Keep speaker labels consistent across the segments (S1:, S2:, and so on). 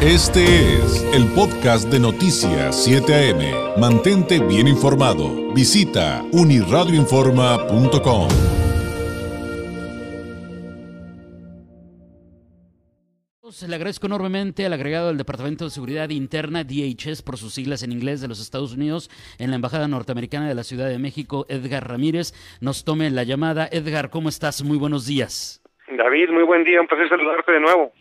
S1: Este es el podcast de Noticias 7 AM. Mantente bien informado. Visita uniradioinforma.com.
S2: Le agradezco enormemente al agregado del Departamento de Seguridad Interna, DHS, por sus siglas en inglés de los Estados Unidos, en la Embajada Norteamericana de la Ciudad de México, Edgar Ramírez, nos tome la llamada. Edgar, ¿cómo estás? Muy buenos días.
S3: David, muy buen día, un placer saludarte de nuevo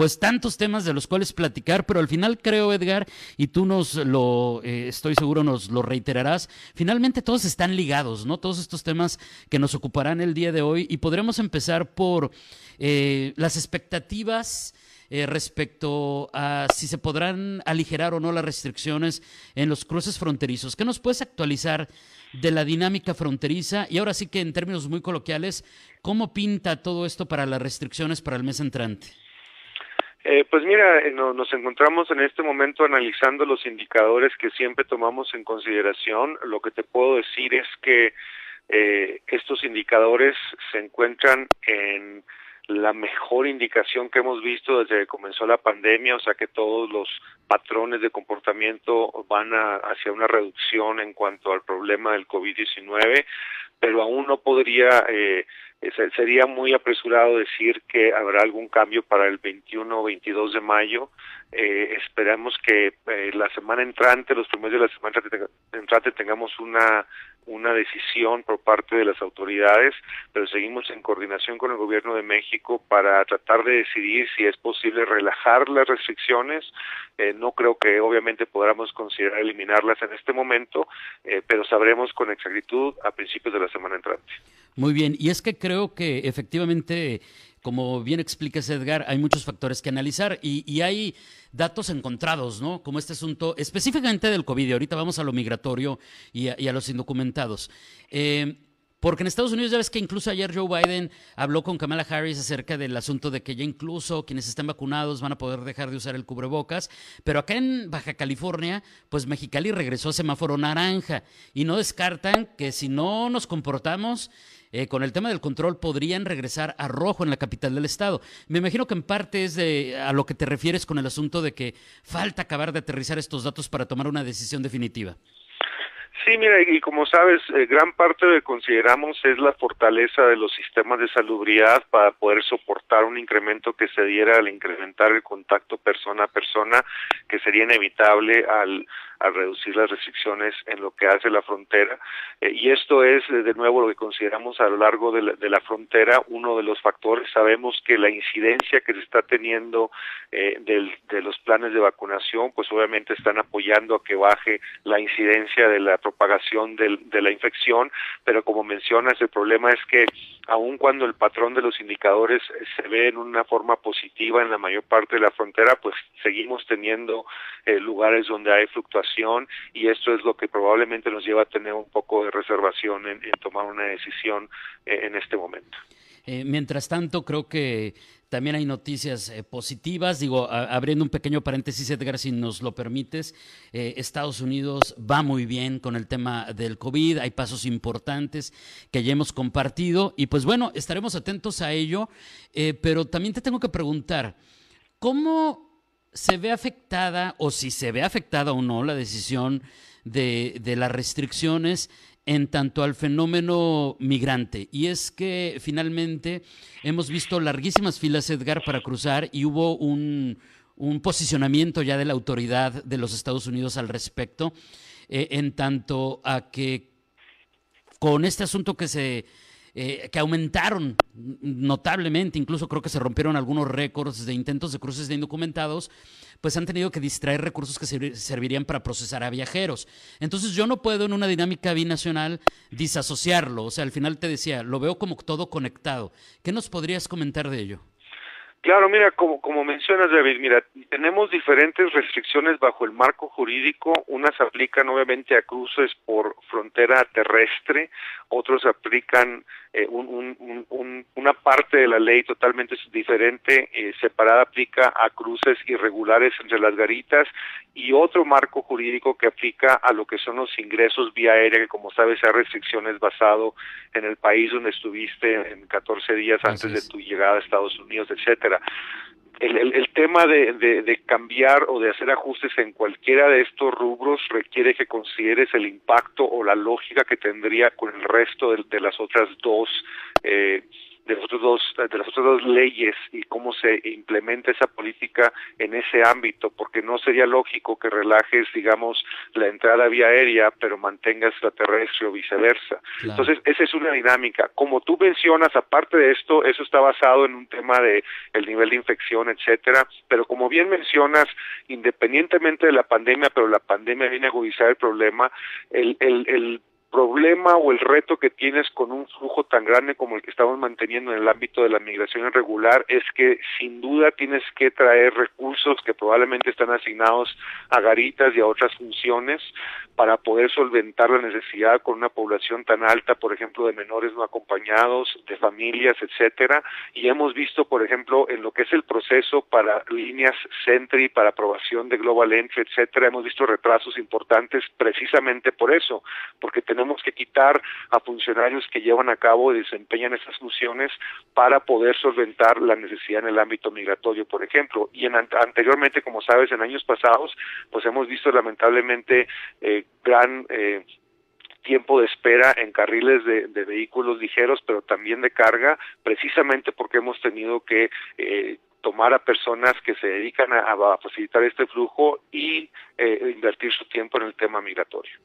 S2: pues tantos temas de los cuales platicar, pero al final creo, Edgar, y tú nos lo, eh, estoy seguro, nos lo reiterarás, finalmente todos están ligados, ¿no? Todos estos temas que nos ocuparán el día de hoy y podremos empezar por eh, las expectativas. Eh, respecto a si se podrán aligerar o no las restricciones en los cruces fronterizos. ¿Qué nos puedes actualizar de la dinámica fronteriza? Y ahora sí que en términos muy coloquiales, ¿cómo pinta todo esto para las restricciones para el mes entrante?
S3: Eh, pues mira, eh, nos encontramos en este momento analizando los indicadores que siempre tomamos en consideración. Lo que te puedo decir es que eh, estos indicadores se encuentran en la mejor indicación que hemos visto desde que comenzó la pandemia, o sea que todos los patrones de comportamiento van hacia una reducción en cuanto al problema del COVID-19, pero aún no podría eh, sería muy apresurado decir que habrá algún cambio para el 21 o 22 de mayo. Eh, esperamos que eh, la semana entrante, los primeros de la semana entrante, tengamos una una decisión por parte de las autoridades, pero seguimos en coordinación con el gobierno de México para tratar de decidir si es posible relajar las restricciones. Eh, no creo que obviamente podamos considerar eliminarlas en este momento, eh, pero sabremos con exactitud a principios de la semana entrante.
S2: Muy bien, y es que creo que efectivamente como bien explicas, Edgar, hay muchos factores que analizar y, hay datos encontrados, ¿no? Como este asunto específicamente del COVID. Ahorita vamos a lo migratorio y a, los indocumentados. Eh, porque en Estados Unidos ya ves que incluso ayer Joe Biden habló con Kamala Harris acerca del asunto de que ya incluso quienes estén vacunados van a poder dejar de usar el cubrebocas, pero acá en Baja California, pues Mexicali regresó a semáforo naranja y no descartan que si no nos comportamos eh, con el tema del control podrían regresar a rojo en la capital del estado. Me imagino que en parte es de, a lo que te refieres con el asunto de que falta acabar de aterrizar estos datos para tomar una decisión definitiva.
S3: Sí, mira, y como sabes, eh, gran parte de consideramos es la fortaleza de los sistemas de salubridad para poder soportar un incremento que se diera al incrementar el contacto persona a persona, que sería inevitable al a reducir las restricciones en lo que hace la frontera. Eh, y esto es, eh, de nuevo, lo que consideramos a lo largo de la, frontera uno de los factores. Sabemos que la incidencia que se está teniendo eh, de los planes de vacunación, pues obviamente están apoyando a que baje la incidencia de la propagación de la infección, pero como mencionas, el problema es que aun cuando el patrón de los indicadores se ve en una forma positiva en la mayor parte de la frontera, pues seguimos teniendo lugares donde hay fluctuaciones y esto es lo que probablemente nos lleva a tener un poco de reservación en, tomar una decisión eh, en este momento.
S2: Eh, mientras tanto, creo que también hay noticias eh, positivas. Digo, abriendo un pequeño paréntesis, Edgar, si nos lo permites, Estados Unidos va muy bien con el tema del COVID. Hay pasos importantes que ya hemos compartido. Y pues bueno, estaremos atentos a ello. pero también te tengo que preguntar, ¿cómo se ve afectada o si se ve afectada o no la decisión de, de, las restricciones en tanto al fenómeno migrante. Y es que finalmente hemos visto larguísimas filas, Edgar, para cruzar y hubo un, un posicionamiento ya de la autoridad de los Estados Unidos al respecto, eh, en tanto a que con este asunto que se eh, que aumentaron notablemente, incluso creo que se rompieron algunos récords de intentos de cruces de indocumentados, pues han tenido que distraer recursos que servirían para procesar a viajeros. Entonces yo no puedo en una dinámica binacional disasociarlo, o sea, al final te decía, lo veo como todo conectado. ¿Qué nos podrías comentar de ello?
S3: Claro, mira, como, como mencionas, David, mira, tenemos diferentes restricciones bajo el marco jurídico. Unas aplican obviamente a cruces por frontera terrestre, otros aplican eh, una parte de la ley totalmente diferente, eh, separada, aplica a cruces irregulares entre las garitas y otro marco jurídico que aplica a lo que son los ingresos vía aérea, que como sabes hay restricciones basado en el país donde estuviste en 14 días antes de tu llegada a Estados Unidos, etcétera el, tema de, cambiar o de hacer ajustes en cualquiera de estos rubros requiere que consideres el impacto o la lógica que tendría con el resto de, de las otras dos eh, de, los dos, de las otras dos leyes y cómo se implementa esa política en ese ámbito, porque no sería lógico que relajes, digamos, la entrada vía aérea, pero mantengas la terrestre o viceversa. Entonces, esa es una dinámica. Como tú mencionas, aparte de esto, eso está basado en un tema de el nivel de infección, etcétera, pero como bien mencionas, independientemente de la pandemia, pero la pandemia viene a agudizar el problema, el, el, el problema o el reto que tienes con un flujo tan grande como el que estamos manteniendo en el ámbito de la migración irregular es que sin duda tienes que traer recursos que probablemente están asignados a garitas y a otras funciones para poder solventar la necesidad con una población tan alta, por ejemplo, de menores no acompañados, de familias, etcétera, y hemos visto, por ejemplo, en lo que es el proceso para líneas Sentry, para aprobación de Global Entry, etcétera, hemos visto retrasos importantes precisamente por eso, porque tenemos tenemos que quitar a funcionarios que llevan a cabo y desempeñan esas funciones para poder solventar la necesidad en el ámbito migratorio, por ejemplo. Y en, anteriormente, como sabes, en años pasados, pues hemos visto lamentablemente eh, gran eh, tiempo de espera en carriles de, vehículos ligeros, pero también de carga, precisamente porque hemos tenido que eh, tomar a personas que se dedican a, facilitar este flujo y invertir su tiempo en el tema migratorio.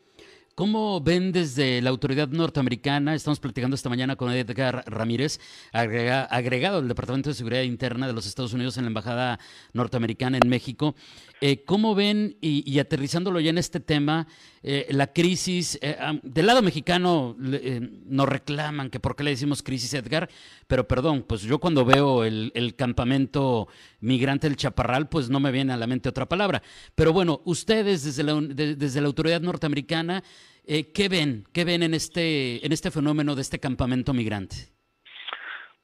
S2: ¿Cómo ven desde la autoridad norteamericana? Estamos platicando esta mañana con Edgar Ramírez, agregado al Departamento de Seguridad Interna de los Estados Unidos en la Embajada norteamericana en México. Eh, ¿Cómo ven, y, aterrizándolo ya en este tema, eh, la crisis? Eh, del lado mexicano nos reclaman que por qué le decimos crisis, Edgar, pero perdón, pues yo cuando veo el, el campamento migrante del Chaparral, pues no me viene a la mente otra palabra. Pero bueno, ustedes desde la, desde la autoridad norteamericana, eh, ¿qué ven? ¿Qué ven en este, en este fenómeno de este campamento migrante?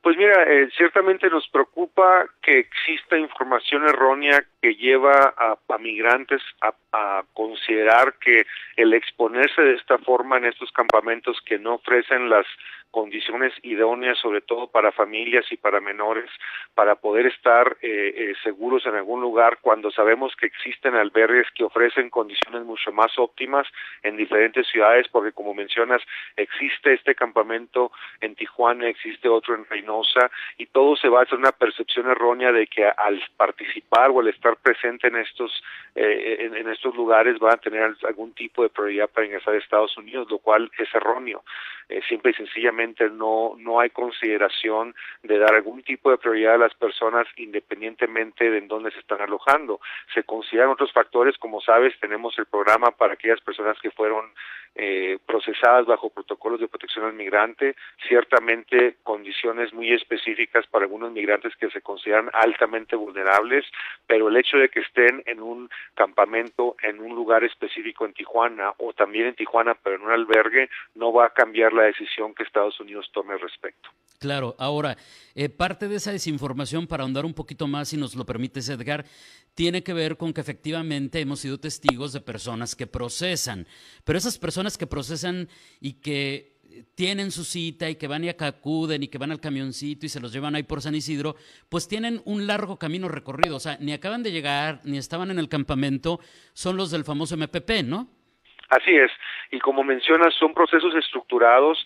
S3: Pues mira, eh, ciertamente nos preocupa que exista información errónea que lleva a, migrantes a, a, considerar que el exponerse de esta forma en estos campamentos que no ofrecen las condiciones idóneas, sobre todo para familias y para menores, para poder estar eh, eh, seguros en algún lugar cuando sabemos que existen albergues que ofrecen condiciones mucho más óptimas en diferentes ciudades, porque como mencionas, existe este campamento en Tijuana, existe otro en Reynosa, y todo se basa en una percepción errónea de que al participar o al estar presente en estos, eh, en, en estos lugares van a tener algún tipo de prioridad para ingresar a Estados Unidos, lo cual es erróneo. Eh, simple y sencillamente no, no hay consideración de dar algún tipo de prioridad a las personas independientemente de en dónde se están alojando. Se consideran otros factores, como sabes, tenemos el programa para aquellas personas que fueron eh, procesadas bajo protocolos de protección al migrante, ciertamente condiciones muy específicas para algunos migrantes que se consideran altamente vulnerables, pero el hecho de que estén en un campamento, en un lugar específico en Tijuana o también en Tijuana, pero en un albergue, no va a cambiar la decisión que Estados Unidos tome al respecto.
S2: Claro, ahora, eh, parte de esa desinformación, para ahondar un poquito más, si nos lo permites, Edgar, tiene que ver con que efectivamente hemos sido testigos de personas que procesan, pero esas personas que procesan y que tienen su cita y que van y acuden y que van al camioncito y se los llevan ahí por San Isidro, pues tienen un largo camino recorrido, o sea, ni acaban de llegar, ni estaban en el campamento, son los del famoso MPP, ¿no?
S3: Así es, y como mencionas, son procesos estructurados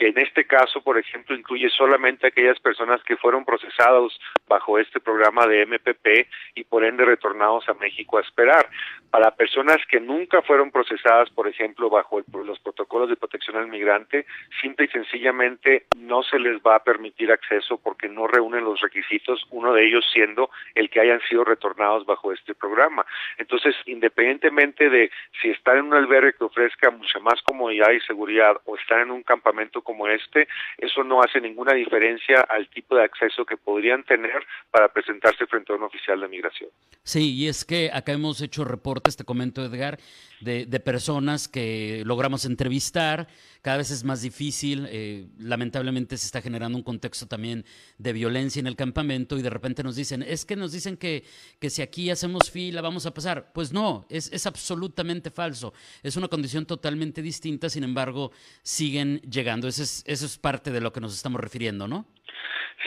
S3: que en este caso, por ejemplo, incluye solamente aquellas personas que fueron procesados bajo este programa de MPP y por ende retornados a México a esperar. Para personas que nunca fueron procesadas, por ejemplo, bajo los protocolos de protección al migrante, simple y sencillamente no se les va a permitir acceso porque no reúnen los requisitos, uno de ellos siendo el que hayan sido retornados bajo este programa. Entonces, independientemente de si están en un albergue que ofrezca mucha más comodidad y seguridad o están en un campamento como este, eso no hace ninguna diferencia al tipo de acceso que podrían tener para presentarse frente a un oficial de migración.
S2: Sí, y es que acá hemos hecho reportes, te comento Edgar, de, de personas que logramos entrevistar, cada vez es más difícil, eh, lamentablemente se está generando un contexto también de violencia en el campamento y de repente nos dicen, es que nos dicen que, que si aquí hacemos fila vamos a pasar. Pues no, es, es absolutamente falso, es una condición totalmente distinta, sin embargo, siguen llegando. Eso es, eso es parte de lo que nos estamos refiriendo, ¿no?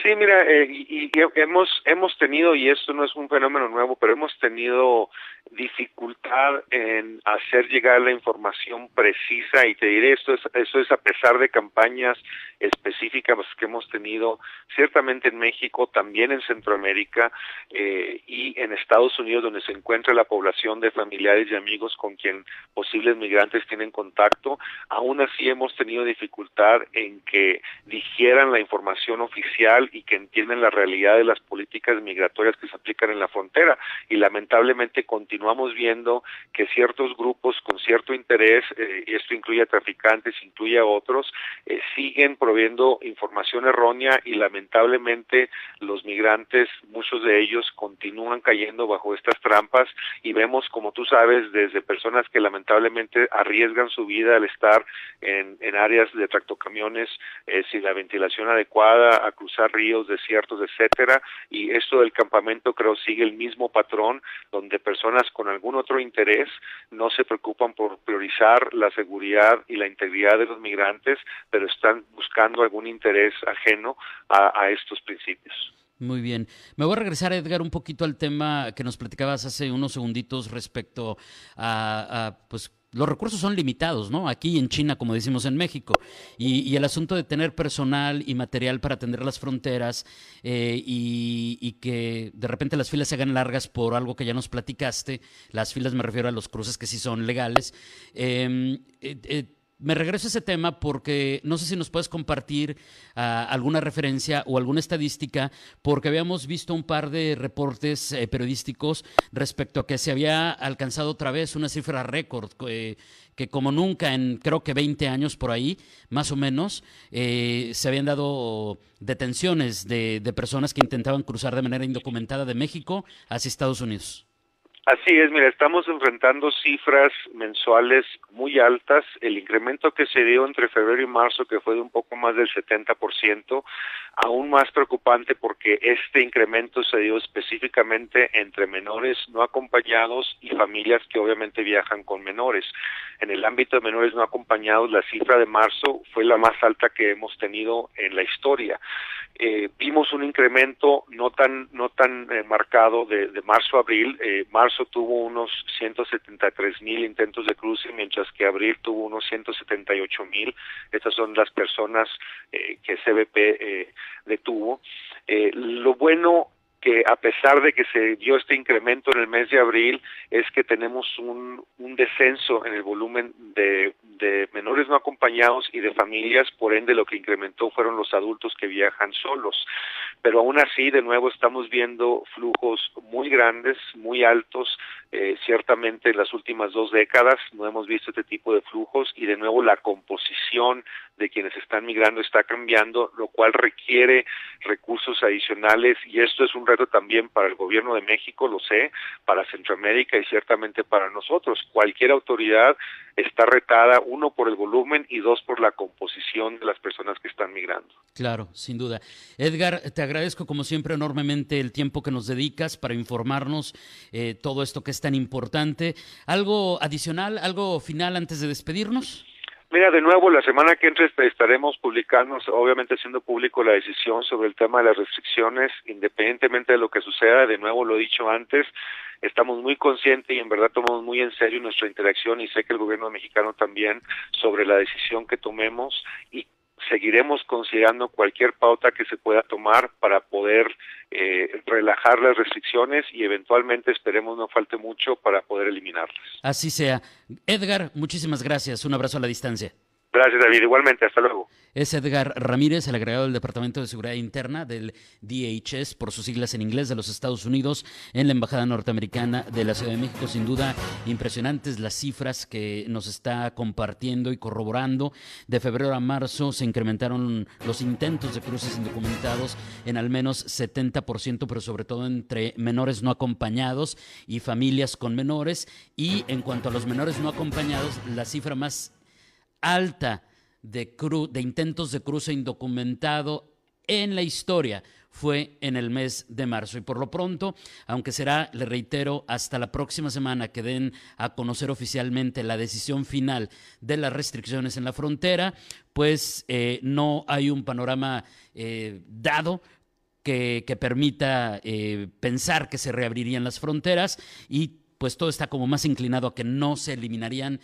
S3: Sí, mira, eh, y, hemos hemos tenido y esto no es un fenómeno nuevo, pero hemos tenido dificultad en hacer llegar la información precisa y te diré esto es eso es a pesar de campañas específicas que hemos tenido ciertamente en México, también en Centroamérica eh, y en Estados Unidos donde se encuentra la población de familiares y amigos con quien posibles migrantes tienen contacto, aún así hemos tenido dificultad en que digieran la información oficial y que entiendan la realidad de las políticas migratorias que se aplican en la frontera y lamentablemente continuamos viendo que ciertos grupos con cierto interés, eh, esto incluye a traficantes, incluye a otros, eh, siguen proviendo información errónea y lamentablemente los migrantes, muchos de ellos continúan cayendo bajo estas trampas y vemos, como tú sabes, desde personas que lamentablemente arriesgan su vida al estar en, en áreas de tractocamiones eh, sin la ventilación adecuada, a cruzar ríos, desiertos, etcétera, y esto del campamento creo sigue el mismo patrón donde personas con algún otro interés no se preocupan por priorizar la seguridad y la integridad de los migrantes, pero están buscando algún interés ajeno a, estos principios.
S2: Muy bien. Me voy a regresar, Edgar, un poquito al tema que nos platicabas hace unos segunditos respecto a, pues los recursos son limitados, ¿no? Aquí en China, como decimos en México. Y, el asunto de tener personal y material para atender las fronteras eh, y, que de repente las filas se hagan largas por algo que ya nos platicaste, las filas me refiero a los cruces que sí son legales. Em, eh, eh, me regreso a ese tema porque no sé si nos puedes compartir ah, alguna referencia o alguna estadística, porque habíamos visto un par de reportes eh, periodísticos respecto a que se había alcanzado otra vez una cifra récord, eh, que como nunca en creo que 20 años por ahí, más o menos, eh, se habían dado detenciones de personas que intentaban cruzar de manera indocumentada de México hacia Estados Unidos.
S3: Así es, mira, estamos enfrentando cifras mensuales muy altas. El incremento que se dio entre febrero y marzo, que fue de un poco más del 70%, aún más preocupante porque este incremento se dio específicamente entre menores no acompañados y familias que obviamente viajan con menores. En el ámbito de menores no acompañados, la cifra de marzo fue la más alta que hemos tenido en la historia. Eh, vimos un incremento no tan no tan eh, marcado de, marzo a abril. Eh, marzo tuvo unos 173 mil intentos de cruce, mientras que abril tuvo unos 178 mil. Estas son las personas que CBP detuvo. lo bueno que a pesar de que se dio este incremento en el mes de abril, es que tenemos un, descenso en el volumen de, de, menores no acompañados y de familias, por ende lo que incrementó fueron los adultos que viajan solos. Pero aún así, de nuevo, estamos viendo flujos muy grandes, muy altos, eh, ciertamente en las últimas dos décadas no hemos visto este tipo de flujos y de nuevo la composición de quienes están migrando está cambiando, lo cual requiere recursos adicionales y esto es un reto también para el gobierno de México, lo sé, para Centroamérica y ciertamente para nosotros. Cualquier autoridad está retada, uno por el volumen y dos por la composición de las personas que están migrando.
S2: Claro, sin duda. Edgar, te agradezco como siempre enormemente el tiempo que nos dedicas para informarnos eh, todo esto que es tan importante. ¿Algo adicional, algo final antes de despedirnos?
S3: Mira, de nuevo, la semana que entra estaremos publicando, obviamente haciendo público la decisión sobre el tema de las restricciones, independientemente de lo que suceda, de nuevo lo he dicho antes, estamos muy conscientes y en verdad tomamos muy en serio nuestra interacción y sé que el gobierno mexicano también sobre la decisión que tomemos y seguiremos considerando cualquier pauta que se pueda tomar para poder eh, relajar las restricciones y eventualmente esperemos no falte mucho para poder eliminarlas.
S2: Así sea. Edgar, muchísimas gracias. Un abrazo a la distancia.
S3: Gracias, David. Igualmente, hasta luego.
S2: Es Edgar Ramírez, el agregado del Departamento de Seguridad Interna del DHS, por sus siglas en inglés, de los Estados Unidos, en la Embajada Norteamericana de la Ciudad de México. Sin duda, impresionantes las cifras que nos está compartiendo y corroborando. De febrero a marzo se incrementaron los intentos de cruces indocumentados en al menos 70%, pero sobre todo entre menores no acompañados y familias con menores. Y en cuanto a los menores no acompañados, la cifra más alta de, de intentos de cruce indocumentado en la historia fue en el mes de marzo. Y por lo pronto, aunque será, le reitero, hasta la próxima semana que den a conocer oficialmente la decisión final de las restricciones en la frontera, pues eh, no hay un panorama eh, dado que, permita eh, pensar que se reabrirían las fronteras y pues todo está como más inclinado a que no se eliminarían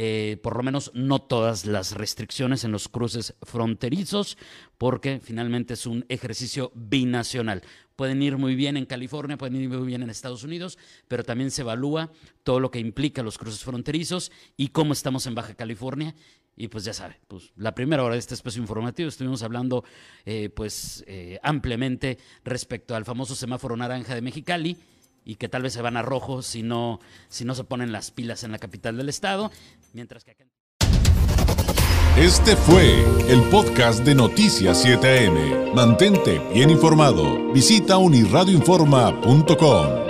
S2: eh, por lo menos no todas las restricciones en los cruces fronterizos, porque finalmente es un ejercicio binacional. Pueden ir muy bien en California, pueden ir muy bien en Estados Unidos, pero también se evalúa todo lo que implica los cruces fronterizos y cómo estamos en Baja California. Y pues ya sabe, pues la primera hora de este espacio informativo estuvimos hablando eh, pues eh, ampliamente respecto al famoso semáforo naranja de Mexicali y que tal vez se van a rojo si no, si no se ponen las pilas en la capital del estado, mientras que
S1: Este fue el podcast de Noticias 7am. Mantente bien informado. Visita unirradioinforma.com.